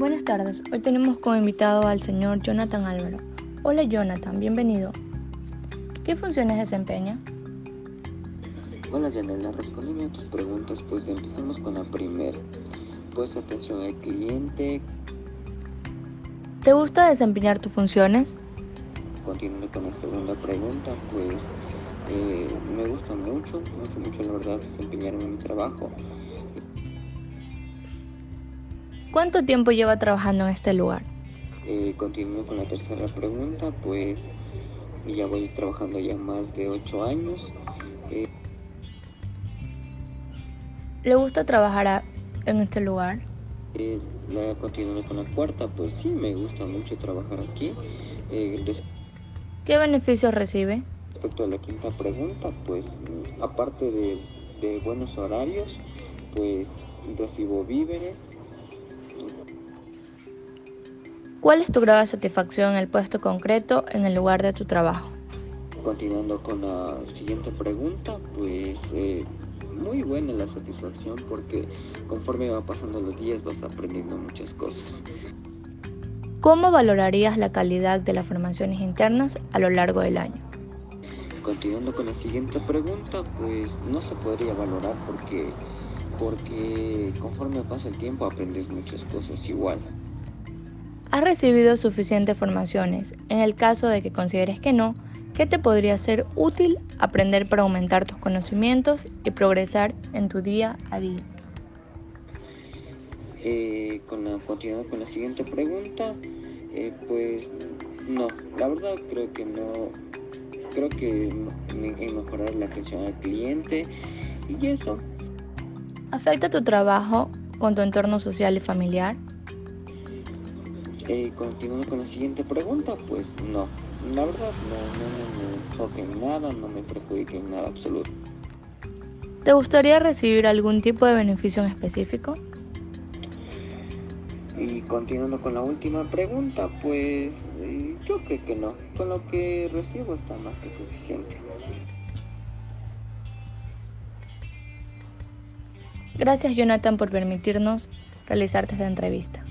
Buenas tardes, hoy tenemos como invitado al señor Jonathan Álvaro. Hola Jonathan, bienvenido. ¿Qué funciones desempeña? Hola Yanela, respondiendo a tus preguntas, pues empezamos con la primera. Pues atención al cliente. ¿Te gusta desempeñar tus funciones? Continuando con la segunda pregunta, pues eh, me gusta mucho, mucho, mucho la verdad desempeñarme en mi trabajo. ¿Cuánto tiempo lleva trabajando en este lugar? Eh, continúo con la tercera pregunta, pues ya voy trabajando ya más de ocho años. Eh, ¿Le gusta trabajar en este lugar? Eh, la, con la cuarta, pues sí, me gusta mucho trabajar aquí. Eh, ¿Qué beneficios recibe? Respecto a la quinta pregunta, pues aparte de, de buenos horarios, pues recibo víveres, ¿Cuál es tu grado de satisfacción en el puesto concreto en el lugar de tu trabajo? Continuando con la siguiente pregunta, pues eh, muy buena la satisfacción porque conforme va pasando los días vas aprendiendo muchas cosas. ¿Cómo valorarías la calidad de las formaciones internas a lo largo del año? Continuando con la siguiente pregunta, pues no se podría valorar porque, porque conforme pasa el tiempo aprendes muchas cosas igual. ¿Has recibido suficientes formaciones? En el caso de que consideres que no, ¿qué te podría ser útil aprender para aumentar tus conocimientos y progresar en tu día a día? Eh, con la, continuando con la siguiente pregunta, eh, pues no, la verdad creo que no, creo que en mejorar la atención al cliente y eso. ¿Afecta tu trabajo con tu entorno social y familiar? Eh, continuando con la siguiente pregunta, pues no, la verdad no, me enfoque en nada, no me perjudique en nada absoluto. ¿Te gustaría recibir algún tipo de beneficio en específico? Y continuando con la última pregunta, pues yo creo que no. Con lo que recibo está más que suficiente. Gracias Jonathan por permitirnos realizarte esta entrevista.